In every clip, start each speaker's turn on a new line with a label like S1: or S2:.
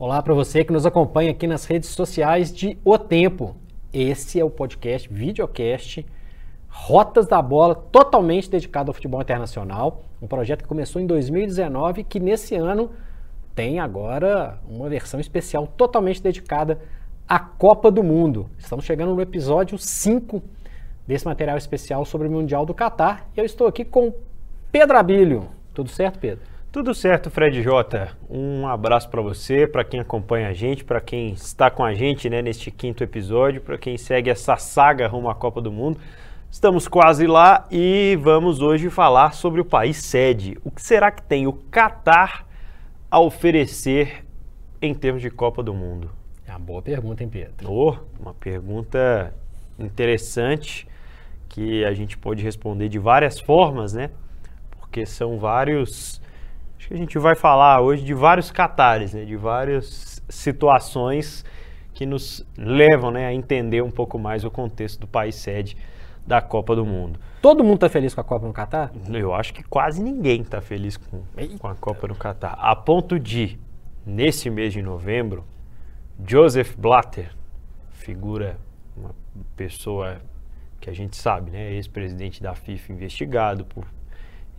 S1: Olá para você que nos acompanha aqui nas redes sociais de O Tempo. Esse é o podcast, videocast, Rotas da Bola, totalmente dedicado ao futebol internacional. Um projeto que começou em 2019 que nesse ano tem agora uma versão especial totalmente dedicada à Copa do Mundo. Estamos chegando no episódio 5 desse material especial sobre o Mundial do Catar. E eu estou aqui com Pedro Abílio. Tudo certo, Pedro?
S2: Tudo certo, Fred Jota. Um abraço para você, para quem acompanha a gente, para quem está com a gente né, neste quinto episódio, para quem segue essa saga rumo à Copa do Mundo. Estamos quase lá e vamos hoje falar sobre o país sede. O que será que tem o Catar a oferecer em termos de Copa do Mundo?
S1: É uma boa pergunta, hein, Pedro?
S2: Oh, uma pergunta interessante que a gente pode responder de várias formas, né? Porque são vários Acho que a gente vai falar hoje de vários catares, né, de várias situações que nos levam né, a entender um pouco mais o contexto do país sede da Copa do Mundo.
S1: Todo mundo está feliz com a Copa no Catar?
S2: Eu acho que quase ninguém está feliz com, com a Copa no Catar. A ponto de, nesse mês de novembro, Joseph Blatter, figura, uma pessoa que a gente sabe, né, ex-presidente da FIFA investigado por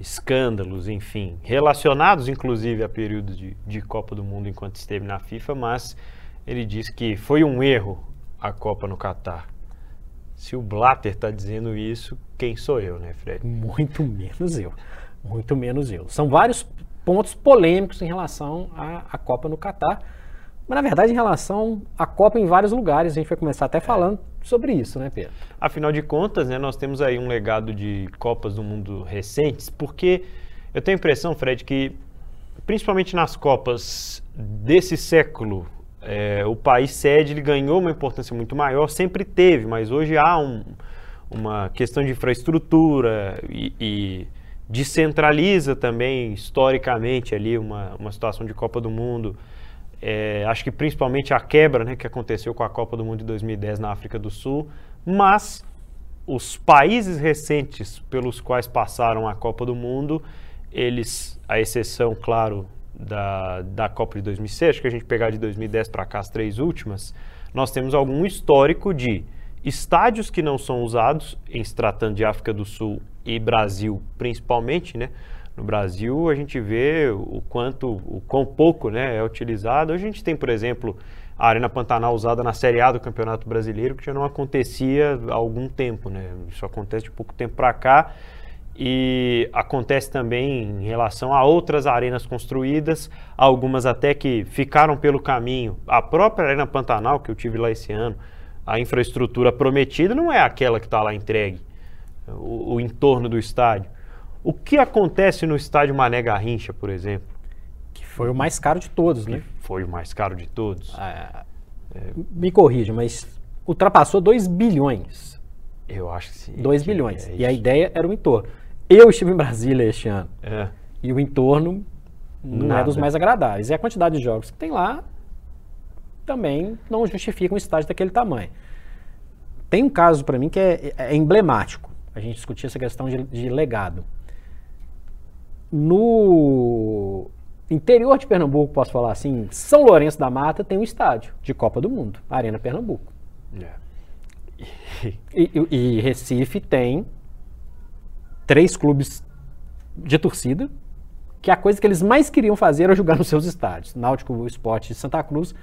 S2: escândalos, enfim, relacionados inclusive a períodos de, de Copa do Mundo enquanto esteve na FIFA, mas ele disse que foi um erro a Copa no Catar. Se o Blatter está dizendo isso, quem sou eu, né, Fred?
S1: Muito menos eu. Muito menos eu. São vários pontos polêmicos em relação à, Copa no Catar. Mas, na verdade, em relação à Copa em vários lugares, a gente vai começar até falando é. Sobre isso, né, Pedro?
S2: Afinal de contas, né, nós temos aí um legado de Copas do Mundo recentes, porque eu tenho a impressão, Fred, que principalmente nas Copas desse século, é, o país sede ele ganhou uma importância muito maior, sempre teve, mas hoje há um, uma questão de infraestrutura e, e descentraliza também historicamente ali uma, uma situação de Copa do Mundo. É, acho que principalmente a quebra né, que aconteceu com a Copa do Mundo de 2010 na África do Sul, mas os países recentes pelos quais passaram a Copa do Mundo, eles, a exceção, claro, da, da Copa de 2006, acho que a gente pegar de 2010 para cá as três últimas, nós temos algum histórico de estádios que não são usados, em se tratando de África do Sul e Brasil principalmente, né? No Brasil, a gente vê o quanto, o quão pouco né, é utilizado. Hoje a gente tem, por exemplo, a Arena Pantanal usada na Série A do Campeonato Brasileiro, que já não acontecia há algum tempo. Né? Isso acontece de pouco tempo para cá. E acontece também em relação a outras arenas construídas, algumas até que ficaram pelo caminho. A própria Arena Pantanal, que eu tive lá esse ano, a infraestrutura prometida não é aquela que está lá entregue, o, o entorno do estádio. O que acontece no estádio Mané Garrincha, por exemplo?
S1: Que foi o mais caro de todos,
S2: que
S1: né?
S2: Foi o mais caro de todos.
S1: Ah, é... Me corrija, mas ultrapassou 2 bilhões.
S2: Eu acho que sim.
S1: 2 bilhões. É e a ideia era o entorno. Eu estive em Brasília este ano.
S2: É.
S1: E o entorno não Nada. é dos mais agradáveis. E a quantidade de jogos que tem lá também não justifica um estádio daquele tamanho. Tem um caso para mim que é, é, emblemático. A gente discutia essa questão de, de legado. No interior de Pernambuco, posso falar assim, São Lourenço da Mata tem um estádio de Copa do Mundo, Arena Pernambuco.
S2: Yeah.
S1: e, e, e Recife tem três clubes de torcida, que a coisa que eles mais queriam fazer era jogar nos seus estádios. Náutico Esporte e Santa Cruz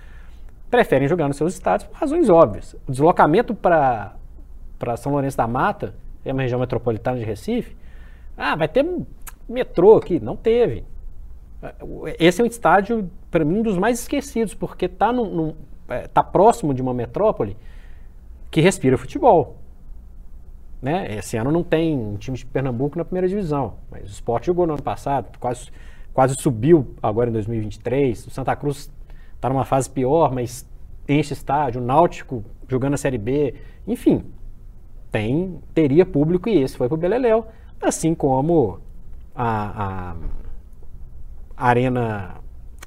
S1: preferem jogar nos seus estádios por razões óbvias. O deslocamento para São Lourenço da Mata, é uma região metropolitana de Recife, ah, vai ter metrô aqui, não teve. Esse é um estádio, para mim, um dos mais esquecidos, porque está é, tá próximo de uma metrópole que respira futebol. Né? Esse ano não tem um time de Pernambuco na primeira divisão, mas o Sport jogou no ano passado, quase, quase subiu agora em 2023. O Santa Cruz está numa fase pior, mas enche estádio. O Náutico jogando a Série B. Enfim, tem, teria público e esse foi para o Beleléu. Assim como a, a Arena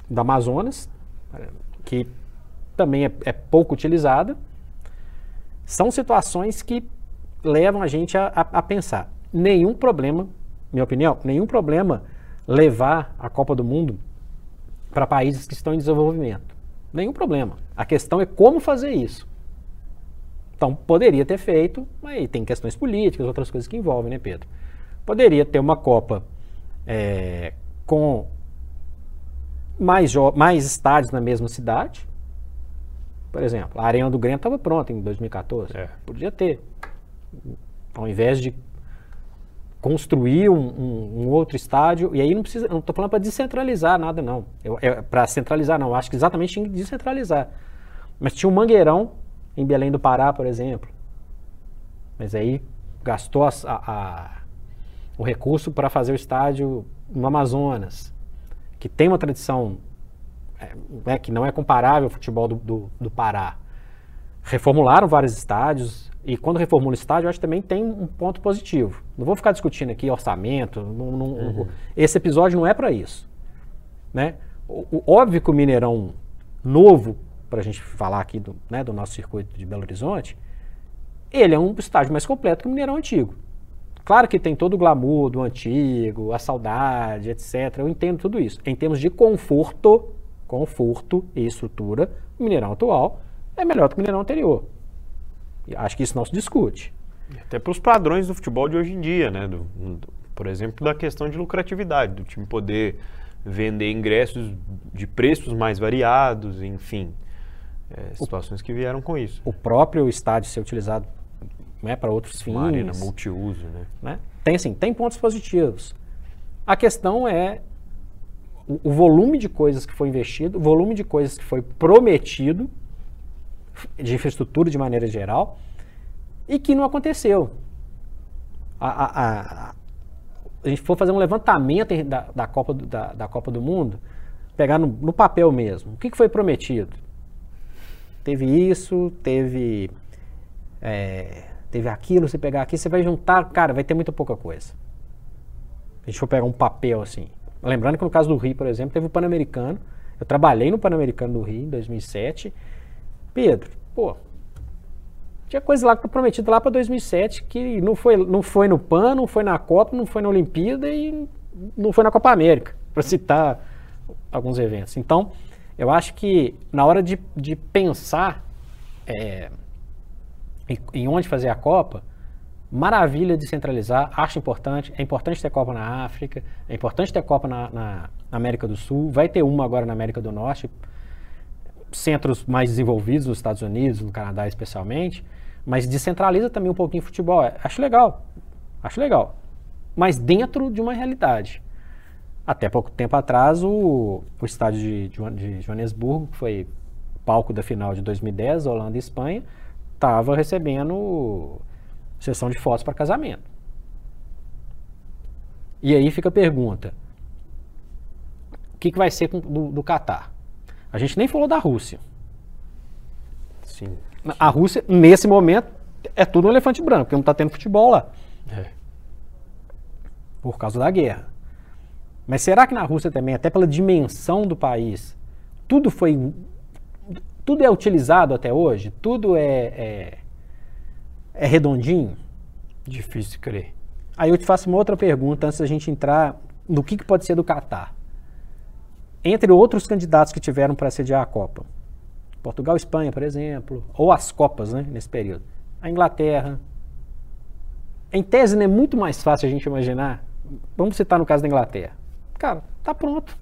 S1: da Amazonas, que também é, é, pouco utilizada, são situações que levam a gente a, a, a pensar. Nenhum problema, minha opinião, nenhum problema levar a Copa do Mundo para países que estão em desenvolvimento. Nenhum problema. A questão é como fazer isso. Então, poderia ter feito, mas tem questões políticas, outras coisas que envolvem, né, Pedro? Poderia ter uma Copa é, com mais, mais estádios na mesma cidade. Por exemplo, a Arena do Grêmio estava pronta em 2014. É. Podia ter. Ao invés de construir um, um, um, outro estádio, e aí não precisa, não estou falando para descentralizar nada, não. É, para centralizar, não. Acho que exatamente tinha que descentralizar. Mas tinha um Mangueirão em Belém do Pará, por exemplo. Mas aí gastou a, a, o recurso para fazer o estádio no Amazonas, que tem uma tradição é, né, que não é comparável ao futebol do, do, do Pará. Reformularam vários estádios, e quando reformula o estádio, eu acho que também tem um ponto positivo. Não vou ficar discutindo aqui orçamento. Não, não, uhum. Esse episódio não é para isso. Né? O, o, óbvio que o Mineirão novo, para a gente falar aqui do, né, do nosso circuito de Belo Horizonte, ele é um estádio mais completo que o Mineirão antigo. Claro que tem todo o glamour do antigo, a saudade, etc. Eu entendo tudo isso. Em termos de conforto, conforto e estrutura, o Mineirão atual é melhor do que o Mineirão anterior. Acho que isso não se discute.
S2: Até para os padrões do futebol de hoje em dia, né? Do, do, por exemplo, da questão de lucratividade, do time poder vender ingressos de preços mais variados, enfim. É, situações o, que vieram com isso.
S1: O próprio estádio ser utilizado né, para outros fins. Uma
S2: arena multiuso, né?
S1: né? Tem assim, tem pontos positivos. A questão é o, o volume de coisas que foi investido, o volume de coisas que foi prometido de infraestrutura de maneira geral, e que não aconteceu. A, a, a, a gente for fazer um levantamento da, da, Copa, do, da, da Copa do Mundo, pegar no, no papel mesmo, o que, que, foi prometido? Teve isso, teve, é, teve aquilo, você pegar aqui, você vai juntar, cara, vai ter muito pouca coisa. Se a gente for pegar um papel assim. Lembrando que no caso do Rio, por exemplo, teve o Pan-Americano. Eu trabalhei no Pan-Americano do Rio em 2007 Pedro, pô, tinha coisa lá que foi prometida lá para 2007 que não foi, não foi no PAN, não foi na Copa, não foi na Olimpíada e não foi na Copa América, para citar alguns eventos. Então, eu acho que na hora de, de pensar é, em, onde fazer a Copa, maravilha de centralizar, acho importante. É importante ter Copa na África, é importante ter Copa na, na, América do Sul, vai ter uma agora na América do Norte centros mais desenvolvidos nos Estados Unidos, no Canadá especialmente, mas descentraliza também um pouquinho o futebol. Acho legal, acho legal. Mas dentro de uma realidade. Até pouco tempo atrás, o, o estádio de, de Joanesburgo, que foi palco da final de 2010, Holanda e Espanha, estava recebendo sessão de fotos para casamento. E aí fica a pergunta: o que, que vai ser do, do Catar? A gente nem falou da Rússia.
S2: Sim.
S1: A Rússia, nesse momento, é tudo um elefante branco, porque não está tendo futebol lá. É. Por causa da guerra. Mas será que na Rússia também, até pela dimensão do país, tudo foi. Tudo é utilizado até hoje? Tudo é, é, é redondinho?
S2: Difícil de crer.
S1: Aí eu te faço uma outra pergunta antes da gente entrar no que, que pode ser do Catar entre outros candidatos que tiveram para sediar a Copa. Portugal e Espanha, por exemplo, ou as Copas, né, nesse período. A Inglaterra. Em tese, é muito mais fácil a gente imaginar. Vamos citar no caso da Inglaterra. Cara, tá pronto.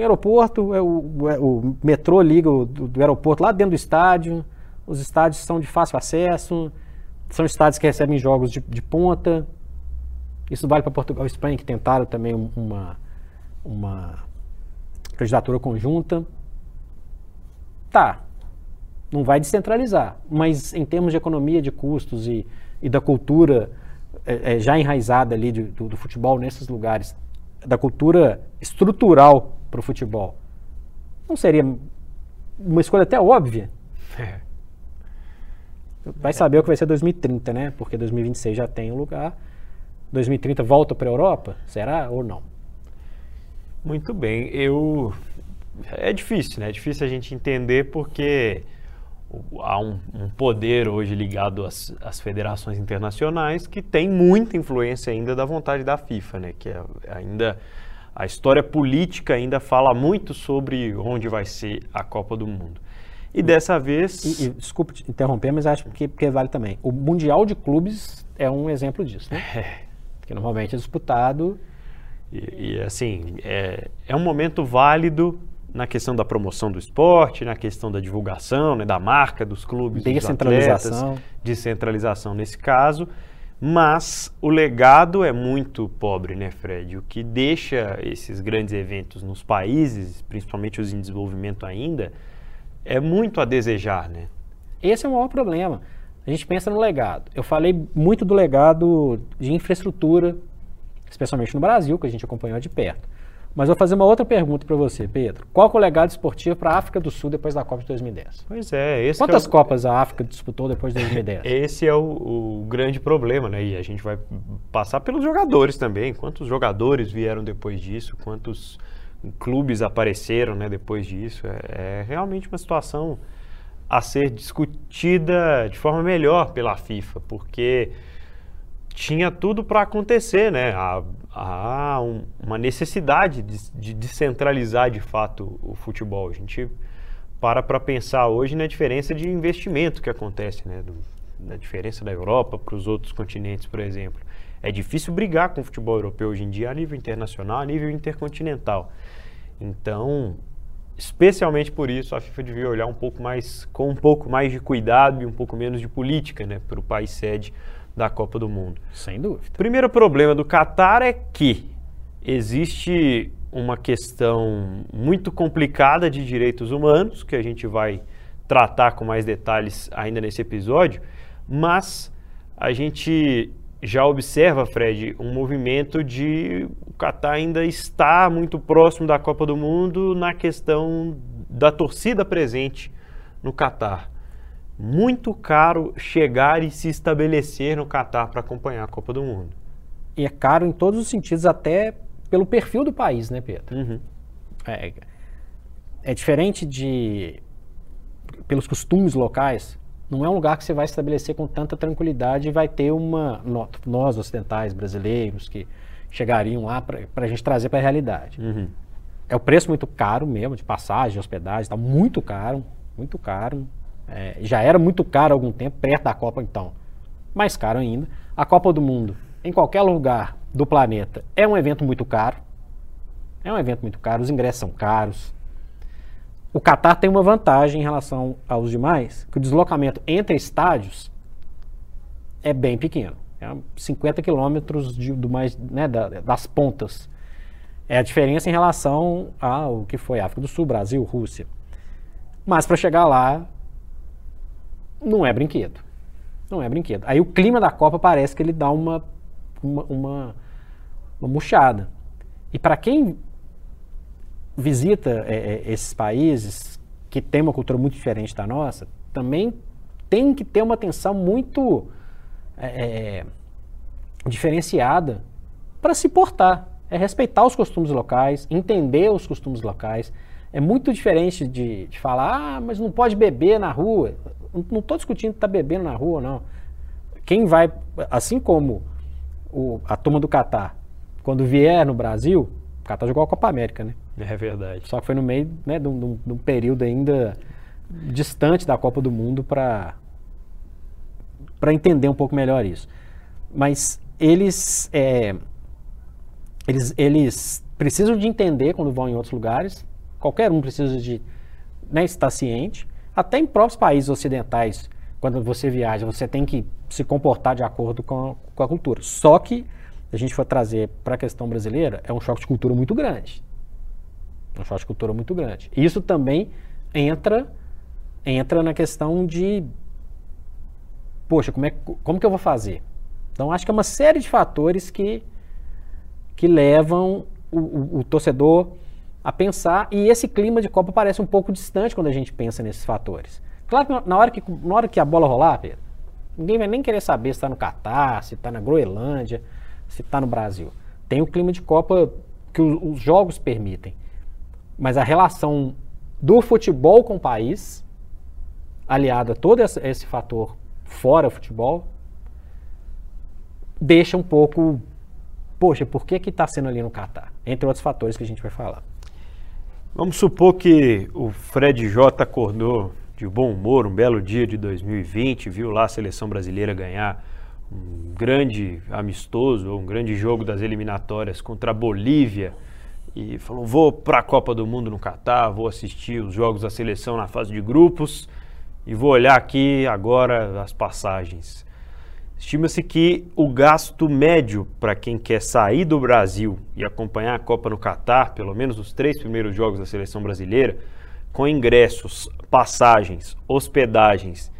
S1: Tem aeroporto, é o, é o metrô liga o, do, do aeroporto lá dentro do estádio. Os estádios são de fácil acesso. São estádios que recebem jogos de, de ponta. Isso vale para Portugal e Espanha, que tentaram também uma, uma candidatura conjunta. Tá, não vai descentralizar, mas em termos de economia de custos e, e da cultura é, é, já enraizada ali de, do, do, futebol nesses lugares, da cultura estrutural para o futebol, não seria uma escolha até óbvia? É. Vai saber o que vai ser 2030, né? Porque 2026 já tem um lugar. 2030 volta para a Europa? Será ou não?
S2: Muito bem. Eu é difícil, né? É difícil a gente entender porque há um, um poder hoje ligado às, às, federações internacionais que tem muita influência ainda da vontade da FIFA, né? Que é, ainda a história política ainda fala muito sobre onde vai ser a Copa do Mundo. E dessa vez.
S1: E, e, desculpe te interromper, mas acho que, que vale também. O Mundial de Clubes é um exemplo disso, né? É. Que normalmente é disputado.
S2: E, e assim, é, é um momento válido na questão da promoção do esporte, na questão da divulgação, né, da marca dos clubes,
S1: descentralização,
S2: atletas, descentralização nesse caso. Mas o legado é muito pobre, né, Fred? O que deixa esses grandes eventos nos países, principalmente os em desenvolvimento ainda, é muito a desejar, né?
S1: Esse é o maior problema. A gente pensa no legado. Eu falei muito do legado de infraestrutura, especialmente no Brasil, que a gente acompanhou de perto. Mas vou fazer uma outra pergunta para você, Pedro. Qual é o legado esportivo para a África do Sul depois da Copa de 2010?
S2: Pois é. Esse
S1: Quantas
S2: é o...
S1: Copas a África disputou depois de 2010?
S2: Esse é o, o, grande problema, né? E a gente vai passar pelos jogadores também. Quantos jogadores vieram depois disso? Quantos clubes apareceram né, depois disso? É, é realmente uma situação a ser discutida de forma melhor pela FIFA, porque tinha tudo para acontecer, né? Há, um, uma necessidade de, de descentralizar de fato o futebol. A gente para para pensar hoje na diferença de investimento que acontece, né? Do, da diferença da Europa para os outros continentes, por exemplo. É difícil brigar com o futebol europeu hoje em dia a nível internacional, a nível intercontinental. Então, especialmente por isso, a FIFA devia olhar um pouco mais, com um pouco mais de cuidado e um pouco menos de política, né, para o país sede da Copa do Mundo.
S1: Sem dúvida.
S2: O primeiro problema do Catar é que existe uma questão muito complicada de direitos humanos, que a gente vai tratar com mais detalhes ainda nesse episódio, mas a gente já observa, Fred, um movimento de o Catar ainda está muito próximo da Copa do Mundo na questão da torcida presente no Catar muito caro chegar e se estabelecer no Catar para acompanhar a Copa do Mundo.
S1: E é caro em todos os sentidos, até pelo perfil do país, né, Pedro?
S2: Uhum.
S1: É, é diferente de. pelos costumes locais. Não é um lugar que você vai estabelecer com tanta tranquilidade e vai ter uma. Nós, ocidentais, brasileiros, que chegariam lá para a gente trazer para a realidade.
S2: Uhum.
S1: É o preço muito caro mesmo, de passagem, hospedagem, está muito caro, muito caro. É, já era muito caro há algum tempo, perto da Copa então, mais caro ainda. A Copa do Mundo, em qualquer lugar do planeta, é um evento muito caro. É um evento muito caro, os ingressos são caros. O Qatar tem uma vantagem em relação aos demais, que o deslocamento entre estádios é bem pequeno. É 50 quilômetros do mais, né, da, das pontas. É a diferença em relação ao que foi África do Sul, Brasil, Rússia. Mas para chegar lá, não é brinquedo. Não é brinquedo. Aí o clima da Copa parece que ele dá uma, uma, uma, uma murchada. E para quem visita é, é, esses países que tem uma cultura muito diferente da nossa, também tem que ter uma atenção muito é, é diferenciada para se portar. É respeitar os costumes locais, entender os costumes locais. É muito diferente de, de falar, ah, mas não pode beber na rua não estou discutindo tá bebendo na rua, não. Quem vai, assim como o, a turma do Catar, quando vier no Brasil, o Catar jogou a Copa América, né?
S2: É verdade.
S1: Só que foi no meio né, de, um, de um período ainda distante da Copa do Mundo para para entender um pouco melhor isso. Mas eles, é, eles, eles precisam de entender quando vão em outros lugares. Qualquer um precisa de né, estar ciente. Até em próprios países ocidentais, quando você viaja, você tem que se comportar de acordo com, com a cultura. Só que, a gente for trazer para a questão brasileira, é um choque de cultura muito grande. Um choque de cultura muito grande. Isso também entra, entra na questão de, poxa, como, é, como que eu vou fazer? Então, acho que é uma série de fatores que, que levam o, o, o torcedor a pensar, e esse clima de Copa parece um pouco distante quando a gente pensa nesses fatores. Claro que na hora que, na hora que a bola rolar, Pedro, ninguém vai nem querer saber se está no Catar, se está na Groenlândia, se está no Brasil. Tem o clima de Copa que os, os jogos permitem. Mas a relação do futebol com o país, aliada a todo esse fator fora futebol, deixa um pouco poxa, por que que está sendo ali no Catar? Entre outros fatores que a gente vai falar.
S2: Vamos supor que o Fred J acordou de bom humor um belo dia de 2020, viu lá a seleção brasileira ganhar um grande amistoso, um grande jogo das eliminatórias contra a Bolívia e falou: vou para a Copa do Mundo no Catar, vou assistir os jogos da seleção na fase de grupos e vou olhar aqui agora as passagens. Estima-se que o gasto médio para quem quer sair do Brasil e acompanhar a Copa no Catar, pelo menos os três primeiros jogos da seleção brasileira, com ingressos, passagens, hospedagens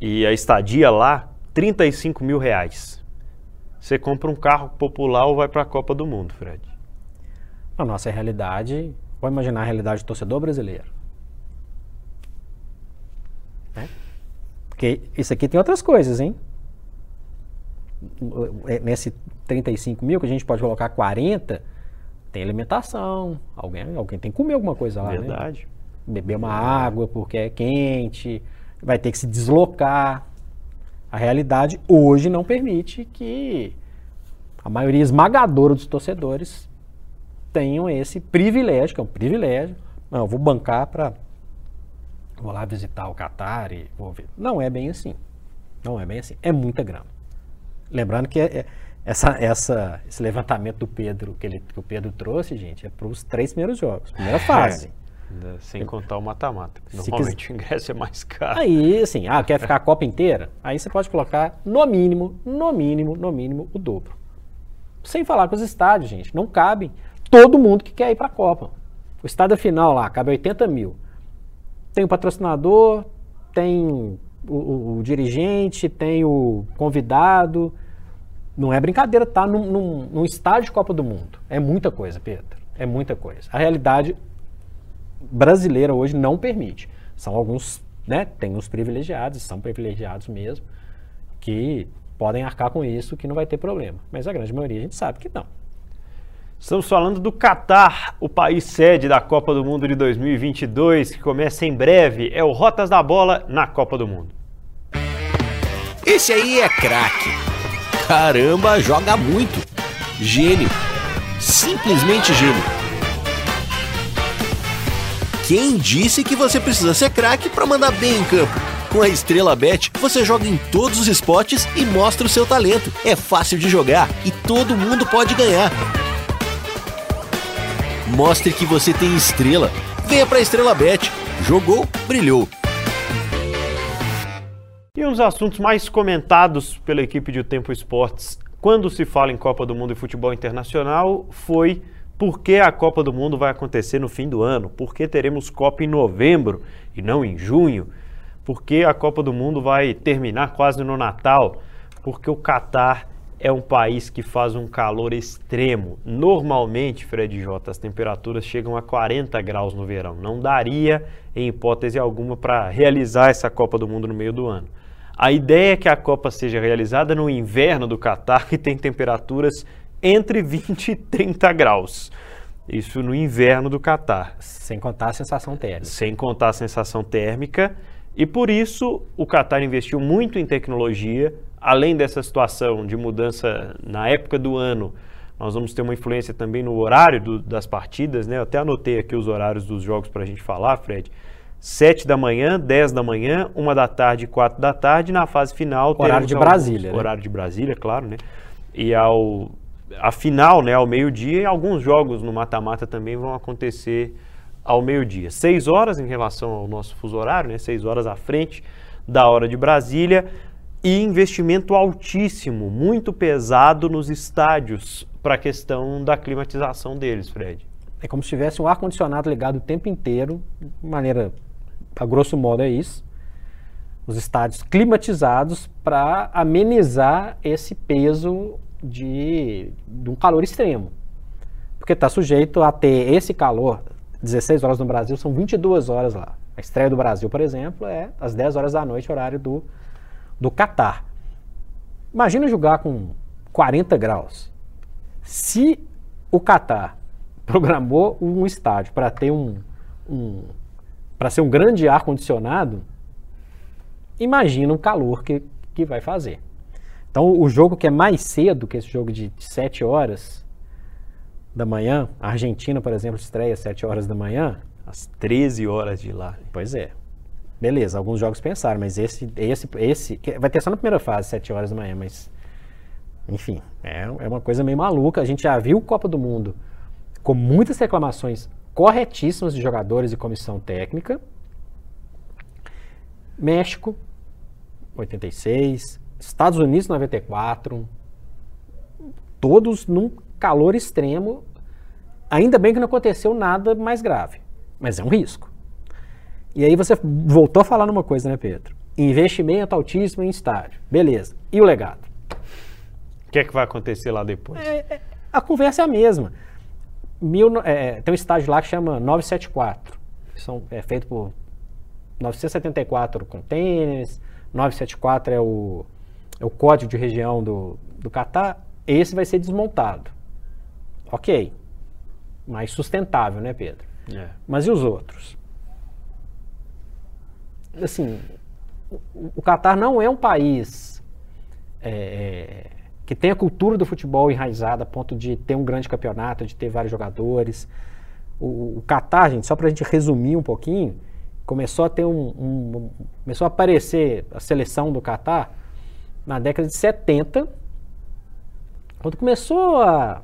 S2: e a estadia lá, 35 mil reais. Você compra um carro popular ou vai para a Copa do Mundo, Fred?
S1: A nossa realidade, vamos imaginar a realidade do torcedor brasileiro. Né? Porque isso aqui tem outras coisas, hein? É, nesse 35 mil, que a gente pode colocar 40, tem alimentação, alguém, alguém tem que comer alguma coisa lá.
S2: Né? Verdade.
S1: Né? Beber uma água porque é quente, vai ter que se deslocar. A realidade hoje não permite que a maioria esmagadora dos torcedores tenham esse privilégio, que é um privilégio. Não, eu vou bancar para. Vou lá visitar o Qatar e vou ver. Não é bem assim. Não é bem assim. É muita grana. Lembrando que é, é, essa, essa, esse levantamento do Pedro, que, ele, que o Pedro trouxe, gente, é para os três primeiros jogos, primeira fase.
S2: É, sem contar o mata-mata. Normalmente o ingresso é mais caro.
S1: Aí, assim, ah, quer ficar a Copa inteira? Aí você pode colocar no mínimo, no mínimo, no mínimo, o dobro. Sem falar com os estádios, gente. Não cabem todo mundo que quer ir para a Copa. O estádio final lá cabe 80 mil. Tem o patrocinador, tem o, o, dirigente, tem o convidado. Não é brincadeira tá num, num, num estádio de Copa do Mundo. É muita coisa, Pedro. É muita coisa. A realidade brasileira hoje não permite. São alguns, né? Tem os privilegiados, são privilegiados mesmo, que podem arcar com isso, que não vai ter problema. Mas a grande maioria a gente sabe que não.
S2: Estamos falando do Catar, o país sede da Copa do Mundo de 2022, que começa em breve. É o Rotas da Bola na Copa do Mundo.
S3: Esse aí é craque. Caramba, joga muito. Gênio. Simplesmente gênio. Quem disse que você precisa ser craque para mandar bem em campo? Com a Estrela Bet, você joga em todos os esportes e mostra o seu talento. É fácil de jogar e todo mundo pode ganhar. Mostre que você tem estrela. Venha para Estrela Bet. Jogou, brilhou.
S2: E um dos assuntos mais comentados pela equipe de O Tempo Esportes quando se fala em Copa do Mundo e futebol internacional foi por que a Copa do Mundo vai acontecer no fim do ano, por que teremos Copa em novembro e não em junho, por que a Copa do Mundo vai terminar quase no Natal, porque o Catar é um país que faz um calor extremo. Normalmente, Fred J, as temperaturas chegam a 40 graus no verão. Não daria, em hipótese alguma, para realizar essa Copa do Mundo no meio do ano. A ideia é que a Copa seja realizada no inverno do Catar, que tem temperaturas entre 20 e 30 graus. Isso no inverno do Catar.
S1: Sem contar a sensação térmica.
S2: Sem contar a sensação térmica. E por isso o Qatar investiu muito em tecnologia, além dessa situação de mudança na época do ano. Nós vamos ter uma influência também no horário do, das partidas, né? Eu até anotei aqui os horários dos jogos para a gente falar, Fred. 7 da manhã, 10 da manhã, 1 da tarde, 4 da tarde, na fase final.
S1: Horário de Brasília.
S2: Né? Horário de Brasília, claro, né? E ao, a final, né, ao meio-dia, e alguns jogos no mata-mata também vão acontecer ao meio-dia. Seis horas em relação ao nosso fuso horário, né? Seis horas à frente da hora de Brasília. E investimento altíssimo, muito pesado nos estádios para a questão da climatização deles, Fred.
S1: É como se tivesse um ar-condicionado ligado o tempo inteiro, de maneira, a grosso modo é isso. Os estádios climatizados para amenizar esse peso de, de um calor extremo. Porque está sujeito a ter esse calor 16 horas no Brasil, são 22 horas lá. A estreia do Brasil, por exemplo, é às 10 horas da noite, horário do, do Catar. Imagina jogar com 40 graus. Se o Catar programou um estádio para ter um, um para ser um grande ar condicionado, imagina o calor que, que vai fazer. Então, o jogo que é mais cedo que esse jogo de 7 horas, da manhã, a Argentina, por exemplo, estreia às 7 horas da manhã.
S2: Às 13 horas de lá.
S1: Pois é. Beleza, alguns jogos pensaram, mas esse, esse, esse vai ter só na primeira fase, 7 horas da manhã, mas enfim, é, é uma coisa meio maluca. A gente já viu Copa do Mundo com muitas reclamações corretíssimas de jogadores e comissão técnica. México, 86, Estados Unidos, 94, todos num calor extremo. Ainda bem que não aconteceu nada mais grave, mas é um risco. E aí você voltou a falar numa coisa, né, Pedro? Investimento altíssimo em estádio. Beleza. E o legado?
S2: O que é que vai acontecer lá depois?
S1: É, é, a conversa é a mesma. Mil, é, tem um estádio lá que chama 974. São, é feito por 974 containers. 974 é o, é o código de região do, do Catar. Esse vai ser desmontado. Ok. Mais sustentável, né, Pedro?
S2: É.
S1: Mas e os outros? Assim, o Catar não é um país é, que tem a cultura do futebol enraizada a ponto de ter um grande campeonato, de ter vários jogadores. O, o Catar, gente, só para a gente resumir um pouquinho, começou a ter um, um, começou a aparecer a seleção do Catar na década de 70, quando começou a,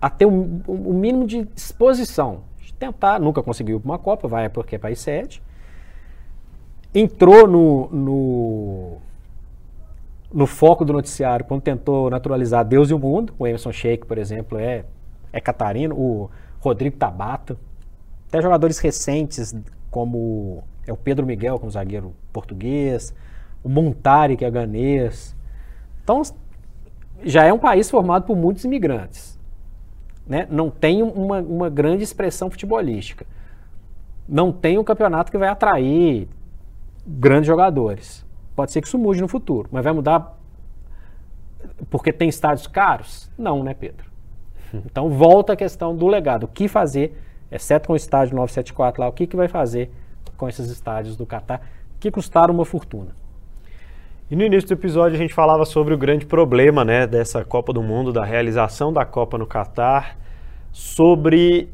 S1: a ter um, um mínimo de exposição. De tentar, nunca conseguiu uma Copa, vai porque é país sede. Entrou no, no, no foco do noticiário quando tentou naturalizar Deus e o mundo. O Emerson Sheik, por exemplo, é, é catarino. O Rodrigo Tabata. Até jogadores recentes, como é o Pedro Miguel, como zagueiro português. O Montari, que é ganês. Então, já é um país formado por muitos imigrantes. Né? Não tem uma, uma grande expressão futebolística. Não tem um campeonato que vai atrair grandes jogadores. Pode ser que isso mude no futuro, mas vai mudar porque tem estádios caros? Não, né, Pedro? Então volta a questão do legado. O que fazer, exceto com o estádio 974 lá, o que, que vai fazer com esses estádios do Catar que custaram uma fortuna?
S2: E no início do episódio a gente falava sobre o grande problema né, dessa Copa do Mundo, da realização da Copa no Catar, sobre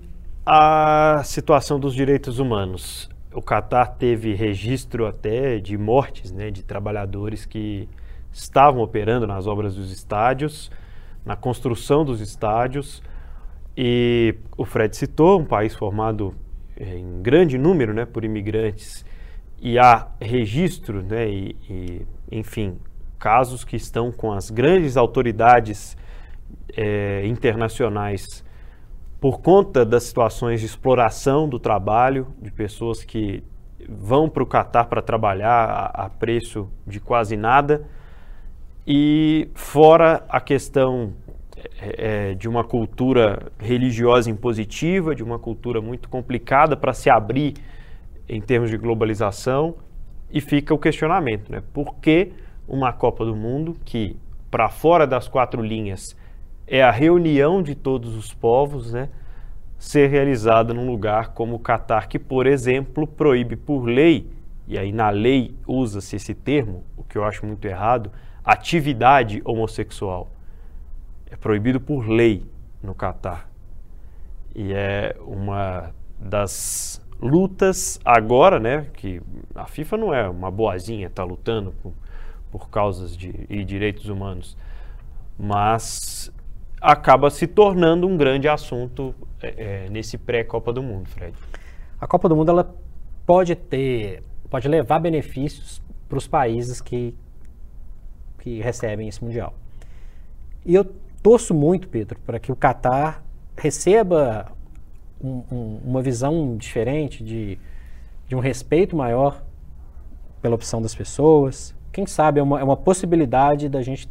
S2: a situação dos direitos humanos. O Catar teve registro até de mortes né, de trabalhadores que estavam operando nas obras dos estádios, na construção dos estádios. E o Fred citou um país formado eh, em grande número né, por imigrantes e há registro né, e, e enfim, casos que estão com as grandes autoridades é, internacionais por conta das situações de exploração do trabalho, de pessoas que vão para o Catar para trabalhar a, a, preço de quase nada, e fora a questão é, é de uma cultura religiosa impositiva, de uma cultura muito complicada para se abrir em termos de globalização, e fica o questionamento, né? Por que uma Copa do Mundo que, para fora das quatro linhas, é a reunião de todos os povos, né? Ser realizada num lugar como o Catar, que, por exemplo, proíbe por lei, e aí na lei usa-se esse termo, o que eu acho muito errado, atividade homossexual. É proibido por lei no Catar. E é uma das lutas agora, né, que a FIFA não é uma boazinha, está lutando por, por causas de e direitos humanos, mas acaba se tornando um grande assunto é, é, nesse pré-Copa do Mundo, Fred.
S1: A Copa do Mundo ela pode ter, pode levar benefícios para os países que que recebem esse mundial. E eu torço muito, Pedro, para que o Catar receba um, um, uma visão diferente, de, de um respeito maior pela opção das pessoas. Quem sabe é uma, é uma possibilidade da gente,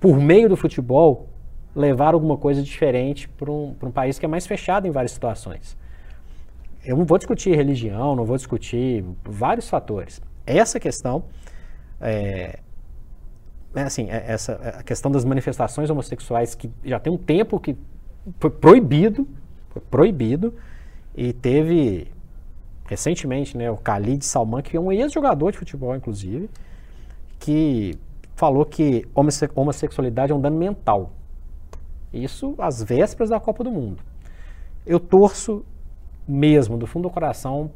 S1: por meio do futebol, levar alguma coisa diferente para um, um país que é mais fechado em várias situações. Eu não vou discutir religião, não vou discutir vários fatores. Essa questão, é, é assim, é essa a questão das manifestações homossexuais que já tem um tempo que foi proibido foi proibido. E teve recentemente né, o Khalid Salman, que é um ex-jogador de futebol, inclusive, que falou que homossexualidade é um dano mental. Isso às vésperas da Copa do Mundo. Eu torço mesmo, do fundo do coração,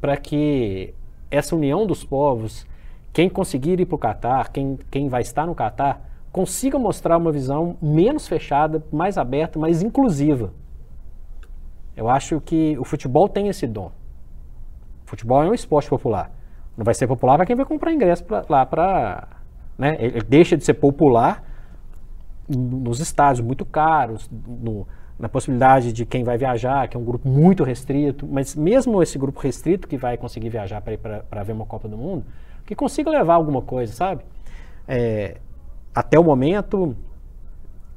S1: para que essa união dos povos, quem conseguir ir para o Catar, quem, quem vai estar no Catar, consiga mostrar uma visão menos fechada, mais aberta, mais inclusiva. Eu acho que o futebol tem esse dom. O futebol é um esporte popular. Não vai ser popular para quem vai comprar ingresso pra, lá para. Né? Ele deixa de ser popular nos estádios muito caros, no, na possibilidade de quem vai viajar, que é um grupo muito restrito, mas mesmo esse grupo restrito que vai conseguir viajar para ir para ver uma Copa do Mundo, que consiga levar alguma coisa, sabe? É, até o momento,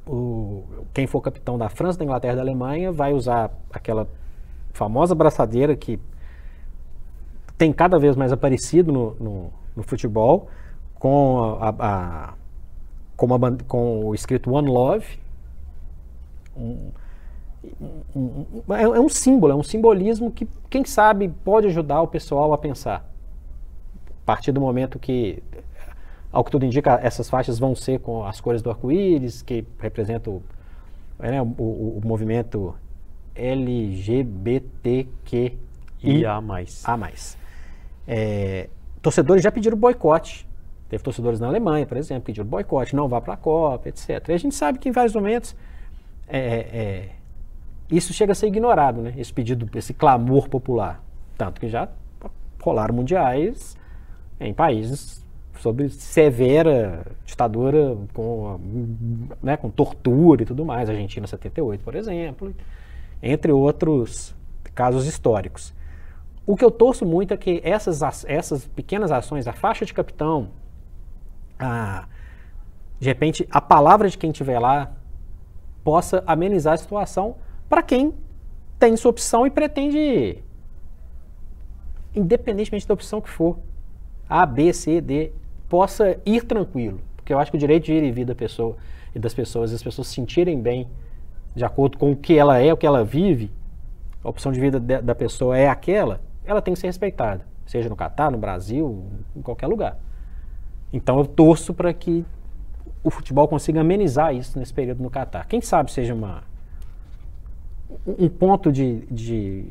S1: o, quem for capitão da França, da Inglaterra da Alemanha vai usar aquela famosa braçadeira que tem cada vez mais aparecido no, no, no futebol, com a, a com, uma, com o escrito One Love. Um, um, um, é, é um símbolo, é um simbolismo que, quem sabe, pode ajudar o pessoal a pensar. A partir do momento que, ao que tudo indica, essas faixas vão ser com as cores do arco-íris, que representam né, o, o, o, movimento LGBTQIA+. A mais. É, torcedores já pediram boicote Teve torcedores na Alemanha, por exemplo, que pediram boicote, não vá para a Copa, etc. E a gente sabe que em vários momentos é, é, é, isso chega a ser ignorado, né? esse pedido, esse clamor popular. Tanto que já rolaram mundiais em países sob severa ditadura, com, né, com tortura e tudo mais, Argentina 78, por exemplo, entre outros casos históricos. O que eu torço muito é que essas, essas pequenas ações, a faixa de capitão, a, de repente, a palavra de quem estiver lá possa amenizar a situação para quem tem sua opção e pretende, independentemente da opção que for, A, B, C, D, possa ir tranquilo. Porque eu acho que o direito de ir e vir da pessoa e das pessoas, as pessoas se sentirem bem de acordo com o que ela é, o que ela vive, a opção de vida de, da pessoa é aquela, ela tem que ser respeitada. Seja no Catar, no Brasil, em qualquer lugar. Então eu torço para que o futebol consiga amenizar isso nesse período no Catar. Quem sabe seja uma, um ponto de, de,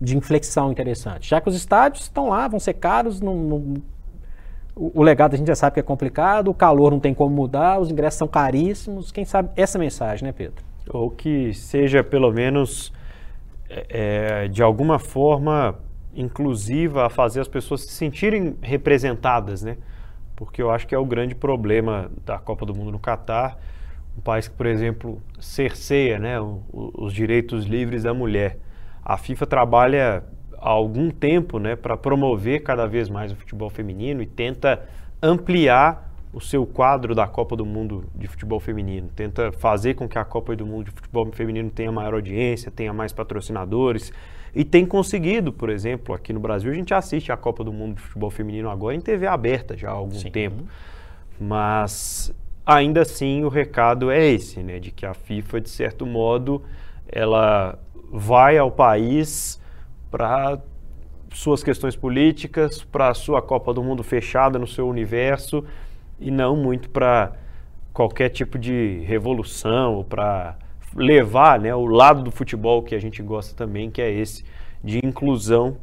S1: de, inflexão interessante. Já que os estádios estão lá, vão ser caros, não, não, o, o, legado a gente já sabe que é complicado, o calor não tem como mudar, os ingressos são caríssimos. Quem sabe essa mensagem, né, Pedro?
S2: Ou que seja pelo menos é, é de alguma forma inclusiva a fazer as pessoas se sentirem representadas, né? Porque eu acho que é o grande problema da Copa do Mundo no Catar. Um país que, por exemplo, cerceia né, o, o, os direitos livres da mulher. A FIFA trabalha há algum tempo né, para promover cada vez mais o futebol feminino e tenta ampliar o seu quadro da Copa do Mundo de futebol feminino. Tenta fazer com que a Copa do Mundo de futebol feminino tenha maior audiência, tenha mais patrocinadores e tem conseguido, por exemplo, aqui no Brasil, a gente assiste a Copa do Mundo de Futebol Feminino agora em TV aberta já há algum Sim. tempo. Mas ainda assim o recado é esse, né? De que a FIFA, de certo modo, ela vai ao país para suas questões políticas, para a sua Copa do Mundo fechada no seu universo e não muito para qualquer tipo de revolução ou para levar né, o lado do futebol que a gente gosta também, que é esse de inclusão,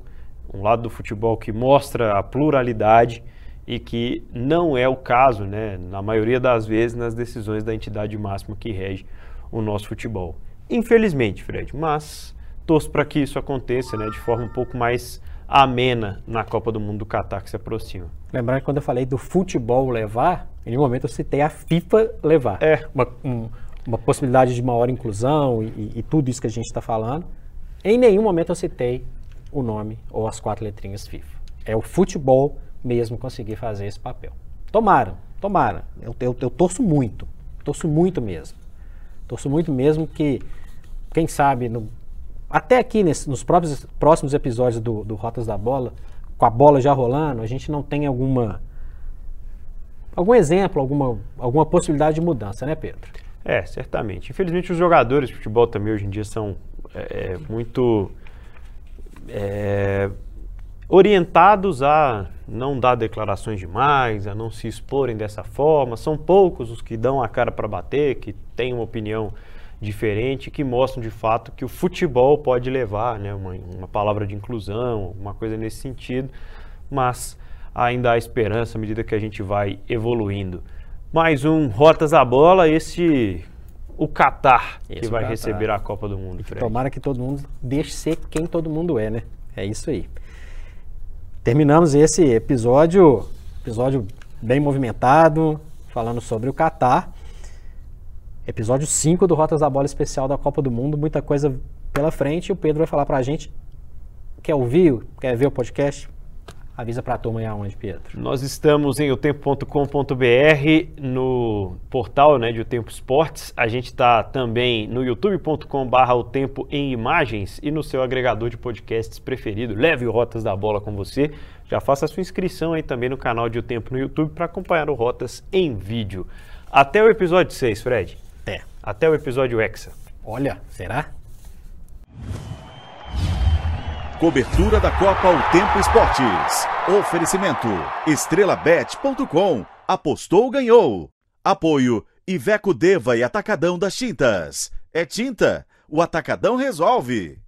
S2: um lado do futebol que mostra a pluralidade e que não é o caso, né, na maioria das vezes, nas decisões da entidade máxima que rege o nosso futebol. Infelizmente, Fred, mas torço para que isso aconteça né, de forma um pouco mais amena na Copa do Mundo do Catar que se aproxima.
S1: Lembrando que quando eu falei do futebol levar, em um momento eu citei a FIFA levar.
S2: É.
S1: Uma, um, uma possibilidade de maior inclusão e, e, tudo isso que a gente está falando. Em nenhum momento eu citei o nome ou as quatro letrinhas FIFA. É o futebol mesmo conseguir fazer esse papel. Tomara, tomara. Eu, eu, eu torço muito, torço muito mesmo. Torço muito mesmo que, quem sabe, no, até aqui nesse, nos próprios, próximos episódios do, do Rotas da Bola, com a bola já rolando, a gente não tem alguma algum exemplo, alguma, alguma possibilidade de mudança, né, Pedro?
S2: É, certamente. Infelizmente, os jogadores de futebol também hoje em dia são é, é, muito é, orientados a não dar declarações demais, a não se exporem dessa forma. São poucos os que dão a cara para bater, que têm uma opinião diferente, que mostram de fato que o futebol pode levar, né, uma, uma palavra de inclusão, uma coisa nesse sentido, mas ainda há esperança à medida que a gente vai evoluindo. Mais um Rotas à Bola, esse o Catar que
S1: Esse o
S2: vai
S1: Catar.
S2: receber a Copa do Mundo, Fred.
S1: Tomara que todo mundo deixe ser quem todo mundo é, né? É isso aí. Terminamos esse episódio, episódio bem movimentado, falando sobre o Catar. Episódio 5 do Rotas da Bola especial da Copa do Mundo, muita coisa pela frente. O Pedro vai falar pra gente. Quer ouvir? Quer ver o podcast? Avisa pra turma aí aonde, Pedro.
S2: Nós estamos em otempo.com.br no portal né, de O Tempo Esportes. A gente está também no youtube.com.br O Tempo em Imagens e no seu agregador de podcasts preferido. Leve o Rotas da Bola com você. Já faça a sua inscrição aí também no canal de O Tempo no YouTube para acompanhar o Rotas em vídeo. Até o episódio 6, Fred.
S1: Até.
S2: Até o episódio Hexa.
S1: Olha, será?
S4: Cobertura da Copa O Tempo Esportes. Oferecimento estrelabet.com. Apostou, ganhou. Apoio Iveco Deva e Atacadão das Tintas. É tinta, o Atacadão resolve.